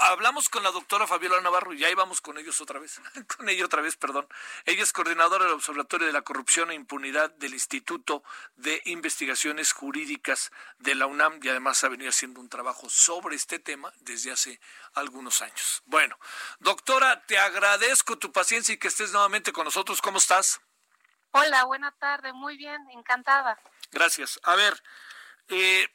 Hablamos con la doctora Fabiola Navarro y ahí vamos con ellos otra vez. con ella otra vez, perdón. Ella es coordinadora del Observatorio de la Corrupción e Impunidad del Instituto de Investigaciones Jurídicas de la UNAM y además ha venido haciendo un trabajo sobre este tema desde hace algunos años. Bueno, doctora, te agradezco tu paciencia y que estés nuevamente con nosotros. ¿Cómo estás? Hola, buena tarde, muy bien, encantada. Gracias. A ver, eh,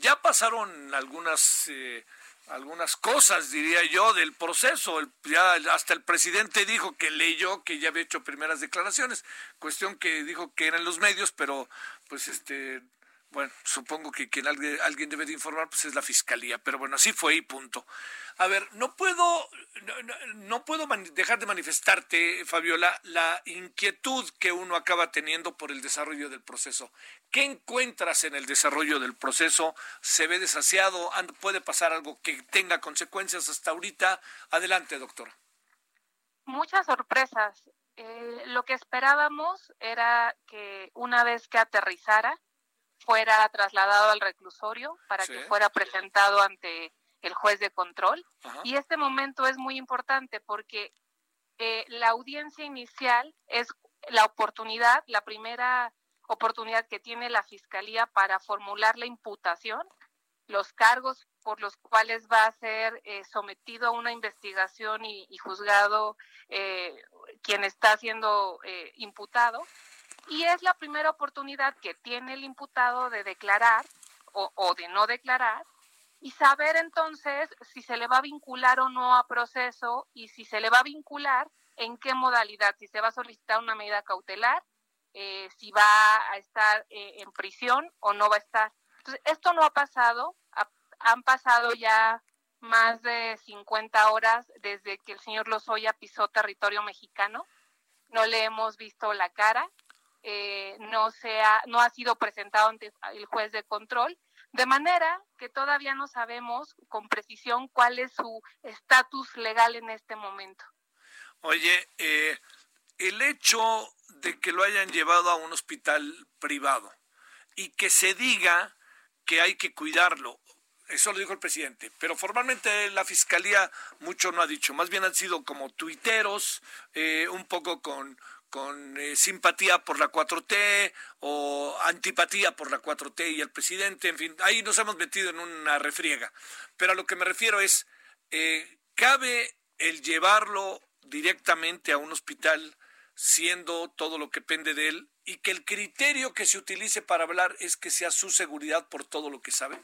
ya pasaron algunas... Eh, algunas cosas, diría yo, del proceso. ya hasta el presidente dijo que leyó que ya había hecho primeras declaraciones, cuestión que dijo que eran los medios, pero pues este bueno, supongo que quien alguien, debe de informar pues es la fiscalía, pero bueno, así fue y punto. A ver, no puedo, no, puedo dejar de manifestarte, Fabiola, la inquietud que uno acaba teniendo por el desarrollo del proceso. ¿Qué encuentras en el desarrollo del proceso? ¿Se ve desasiado? ¿Puede pasar algo que tenga consecuencias hasta ahorita? Adelante, doctora. Muchas sorpresas. Eh, lo que esperábamos era que una vez que aterrizara, fuera trasladado al reclusorio para que fuera presentado ante el juez de control. Y este momento es muy importante porque eh, la audiencia inicial es la oportunidad, la primera oportunidad que tiene la fiscalía para formular la imputación, los cargos por los cuales va a ser eh, sometido a una investigación y, juzgado eh, quien está siendo imputado y es la primera oportunidad que tiene el imputado de declarar o, de no declarar y saber entonces si se le va a vincular o no a proceso y si se le va a vincular en qué modalidad, si se va a solicitar una medida cautelar, eh, si va a estar eh, en prisión o no va a estar. Entonces, esto no ha pasado, han pasado ya más de 50 horas desde que el señor Lozoya pisó territorio mexicano, no le hemos visto la cara, eh, no, sea, no ha sido presentado ante el juez de control, de manera que todavía no sabemos con precisión cuál es su estatus legal en este momento. Oye, eh, el hecho de que lo hayan llevado a un hospital privado y que se diga que hay que cuidarlo, eso lo dijo el presidente, pero formalmente la fiscalía mucho no ha dicho, más bien han sido como tuiteros, eh, un poco con, con eh, simpatía por la 4T o antipatía por la 4T y el presidente, en fin, ahí nos hemos metido en una refriega. Pero a lo que me refiero es, eh, ¿cabe el llevarlo directamente a un hospital siendo todo lo que pende de él y que el criterio que se utilice para hablar es que sea su seguridad por todo lo que sabe?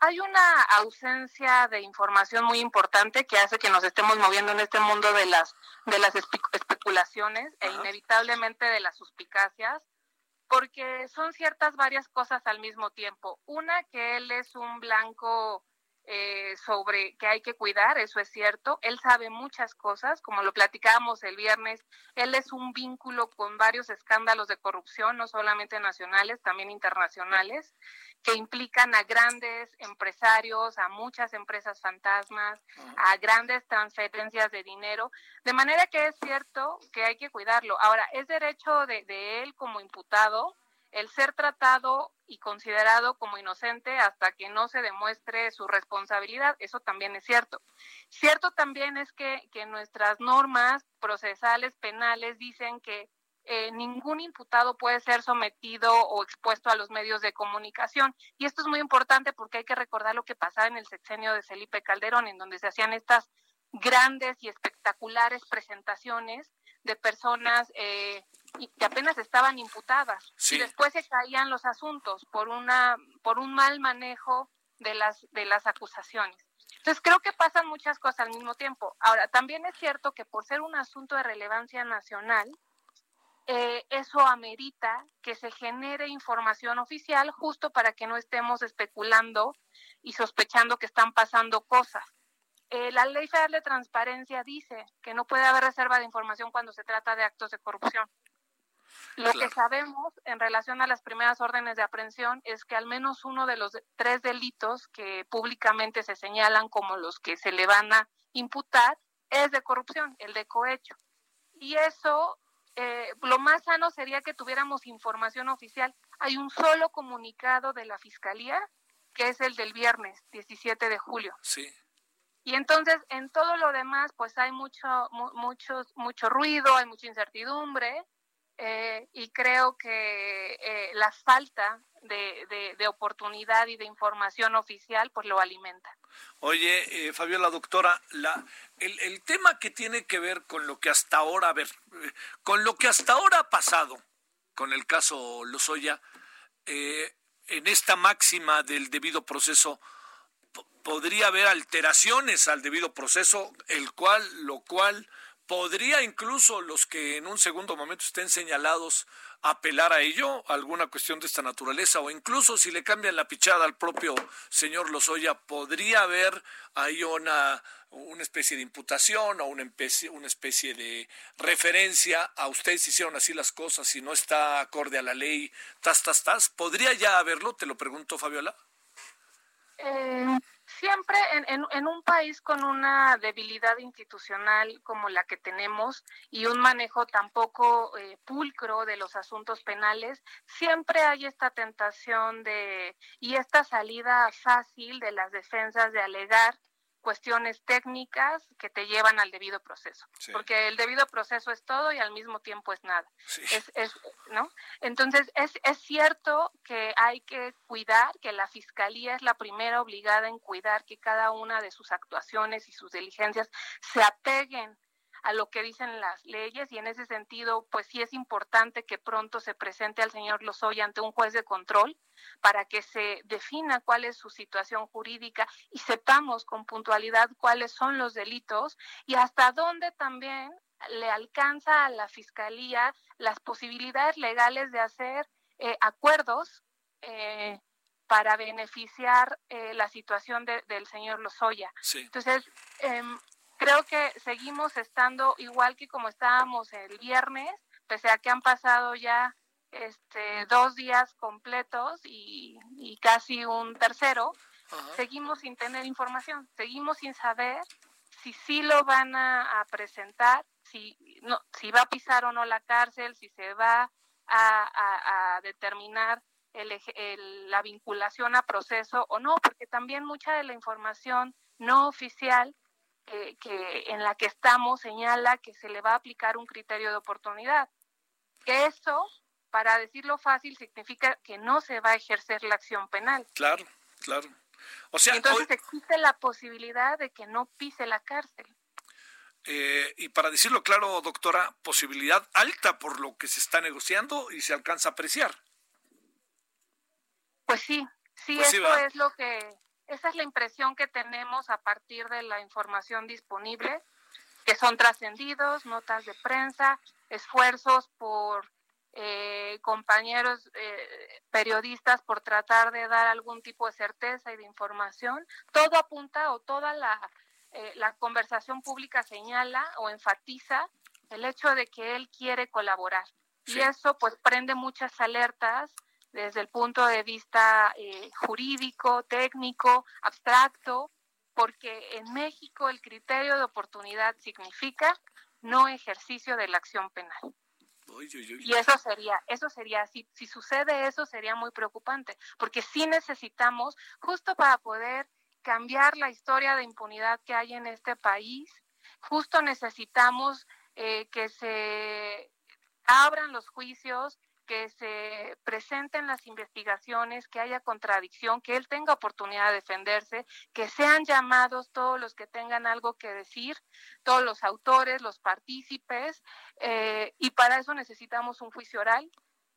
hay una ausencia de información muy importante que hace que nos estemos moviendo en este mundo de las de las especulaciones e inevitablemente de las suspicacias porque son ciertas varias cosas al mismo tiempo. Una que él es un blanco eh, sobre que hay que cuidar, eso es cierto. Él sabe muchas cosas, como lo platicábamos el viernes, él es un vínculo con varios escándalos de corrupción, no solamente nacionales, también internacionales, que implican a grandes empresarios, a muchas empresas fantasmas, a grandes transferencias de dinero, de manera que es cierto que hay que cuidarlo. Ahora, es derecho de, de él como imputado el ser tratado y considerado como inocente hasta que no se demuestre su responsabilidad. Eso también es cierto. Cierto también es que, que nuestras normas procesales penales dicen que eh, ningún imputado puede ser sometido o expuesto a los medios de comunicación. Y esto es muy importante porque hay que recordar lo que pasaba en el sexenio de Felipe Calderón, en donde se hacían estas grandes y espectaculares presentaciones de personas eh, que apenas estaban imputadas y después se caían los asuntos por una por un mal manejo de las de las acusaciones. Entonces creo que pasan muchas cosas al mismo tiempo. Ahora, también es cierto que por ser un asunto de relevancia nacional, eh, eso amerita que se genere información oficial justo para que no estemos especulando y sospechando que están pasando cosas. Eh, la Ley Federal de Transparencia dice que no puede haber reserva de información cuando se trata de actos de corrupción. Lo que sabemos en relación a las primeras órdenes de aprehensión es que al menos uno de los tres delitos que públicamente se señalan como los que se le van a imputar es de corrupción, el de cohecho. Y eso, eh, lo más sano sería que tuviéramos información oficial. Hay un solo comunicado de la Fiscalía, que es el del viernes 17 de julio. Sí. Y entonces en todo lo demás, pues hay mucho, mucho, mucho ruido, hay mucha incertidumbre, eh, y creo que eh, la falta de, de, oportunidad y de información oficial pues lo alimenta. Oye, eh, Fabiola, doctora, la, el, el, tema que tiene que ver con lo que hasta ahora, eh, con lo que hasta ahora ha pasado con el caso Lozoya, en esta máxima del debido proceso, podría haber alteraciones al debido proceso, el cual, lo cual ¿Podría incluso los que en un segundo momento estén señalados apelar a ello, alguna cuestión de esta naturaleza, o incluso si le cambian la pichada al propio señor Lozoya, podría haber ahí una, una especie de imputación o una especie, una especie de referencia a ustedes hicieron así las cosas y no está acorde a la ley, tas, tas, tas. ¿Podría ya haberlo? Te lo pregunto, Fabiola. Eh, siempre en, en, un país con una debilidad institucional como la que tenemos y un manejo tan poco eh, pulcro de los asuntos penales, siempre hay esta tentación de y esta salida fácil de las defensas de alegar cuestiones técnicas que te llevan al debido proceso, porque el debido proceso es todo y al mismo tiempo es nada. Es, es, ¿no? Entonces, es, es cierto que hay que cuidar, que la Fiscalía es la primera obligada en cuidar que cada una de sus actuaciones y sus diligencias se apeguen a lo que dicen las leyes y en ese sentido, pues sí es importante que pronto se presente al señor Lozoya ante un juez de control para que se defina cuál es su situación jurídica y sepamos con puntualidad cuáles son los delitos y hasta dónde también le alcanza a la fiscalía las posibilidades legales de hacer eh, acuerdos eh, para beneficiar eh, la situación del señor Lozoya. Entonces, em, creo que seguimos estando igual que como estábamos el viernes, pese a que han pasado ya este, dos días completos y, casi un tercero, seguimos sin tener información, seguimos sin saber si sí lo van a, presentar, si, no, si va a pisar o no la cárcel, si se va a, determinar la vinculación a proceso o no, porque también mucha de la información no oficial que, en la que estamos señala que se le va a aplicar un criterio de oportunidad. Que eso, para decirlo fácil, significa que no se va a ejercer la acción penal. Claro, claro. O sea, entonces existe la posibilidad de que no pise la cárcel. Eh, y para decirlo claro, doctora, posibilidad alta por lo que se está negociando y se alcanza a apreciar. Pues sí, sí, pues eso es lo que esa es la impresión que tenemos a partir de la información disponible, que son trascendidos, notas de prensa, esfuerzos por eh, compañeros eh, periodistas por tratar de dar algún tipo de certeza y de información. Todo apunta o toda la, eh, la conversación pública señala o enfatiza el hecho de que él quiere colaborar. Y eso pues prende muchas alertas desde el punto de vista eh, jurídico, técnico, abstracto, porque en México el criterio de oportunidad significa no ejercicio de la acción penal. Y eso sería, eso sería, si, si sucede eso sería muy preocupante, porque sí necesitamos, justo para poder cambiar la historia de impunidad que hay en este país, justo necesitamos eh, que se abran los juicios, que se presenten las investigaciones, que haya contradicción, que él tenga oportunidad de defenderse, que sean llamados todos los que tengan algo que decir, todos los autores, los partícipes, eh, y para eso necesitamos un juicio oral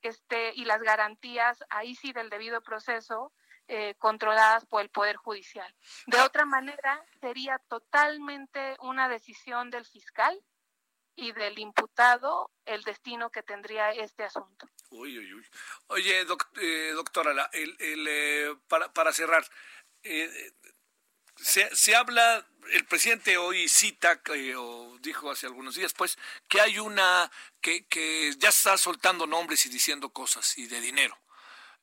este, y las garantías, ahí sí, del debido proceso, eh, controladas por el Poder Judicial. De otra manera, sería totalmente una decisión del fiscal y del imputado el destino que tendría este asunto. Uy, uy. Oye, eh, doctora, el, eh, para, para cerrar, eh, se, se habla, el presidente hoy cita, o dijo hace algunos días, pues, que hay una, que, que ya está soltando nombres y diciendo cosas y de dinero.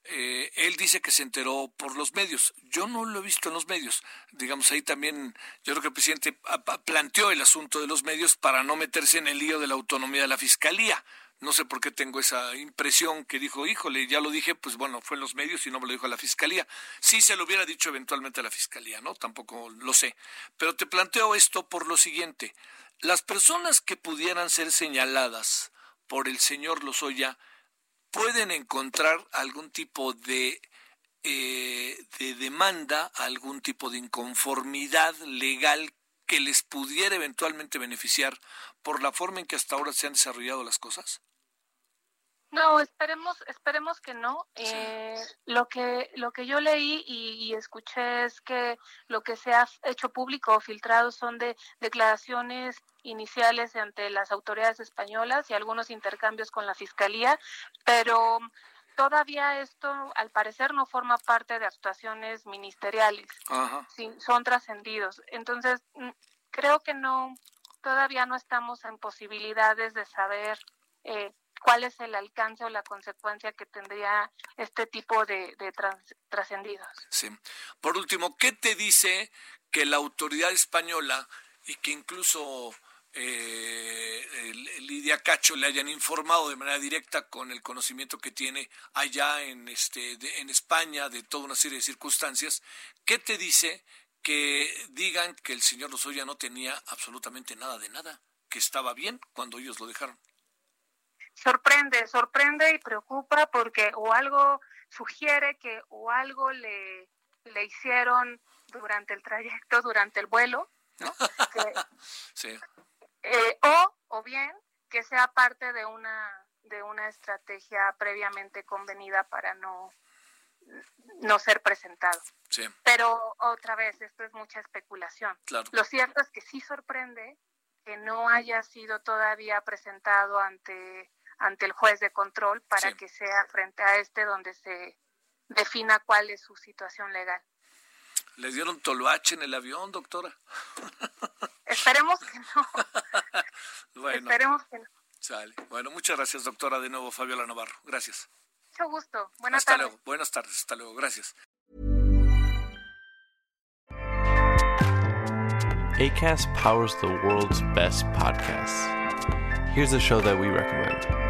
Eh, él dice que se enteró por los medios. Yo no lo he visto en los medios. Digamos, ahí también yo creo que el presidente planteó el asunto de los medios para no meterse en el lío de la autonomía de la fiscalía. No sé por qué tengo esa impresión que dijo, híjole, ya lo dije, pues bueno, fue en los medios y no me lo dijo a la fiscalía. Sí se lo hubiera dicho eventualmente a la fiscalía, ¿no? Tampoco lo sé. Pero te planteo esto por lo siguiente. Las personas que pudieran ser señaladas por el señor Lozoya, pueden encontrar algún tipo de, eh, de demanda, algún tipo de inconformidad legal que les pudiera eventualmente beneficiar por la forma en que hasta ahora se han desarrollado las cosas? No, esperemos, esperemos que no. Eh, lo que lo que yo leí y, escuché es que lo que se ha hecho público o filtrado son de declaraciones iniciales ante las autoridades españolas y algunos intercambios con la fiscalía, pero todavía esto al parecer no forma parte de actuaciones ministeriales, son trascendidos. Entonces mm, creo que no, todavía no estamos en posibilidades de saber eh, cuál es el alcance o la consecuencia que tendría este tipo de, trascendidos. Sí. Por último, ¿qué te dice que la autoridad española y que incluso eh, Lidia Cacho le hayan informado de manera directa con el conocimiento que tiene allá en este en España de toda una serie de circunstancias, ¿qué te dice que digan que el señor Lozoya no tenía absolutamente nada de nada, que estaba bien cuando ellos lo dejaron? Sorprende, sorprende y preocupa porque o algo sugiere que o algo le, le hicieron durante el trayecto, durante el vuelo, ¿no? sí. Eh, o, o bien que sea parte de una de una estrategia previamente convenida para no no ser presentado. Sí. Pero otra vez, esto es mucha especulación. Claro. Lo cierto es que sí sorprende que no haya sido todavía presentado ante ante el juez de control para que sea frente a este donde se defina cuál es su situación legal. ¿Les dieron toloache en el avión, doctora? Esperemos que no. bueno, Esperemos que no. Sale. Bueno, muchas gracias, doctora, de nuevo, Fabiola Navarro. Gracias. Mucho gusto. Buenas hasta tardes. Luego. Buenas tardes. Hasta luego. Gracias. ACAST powers the world's best podcasts. Here's a show that we recommend.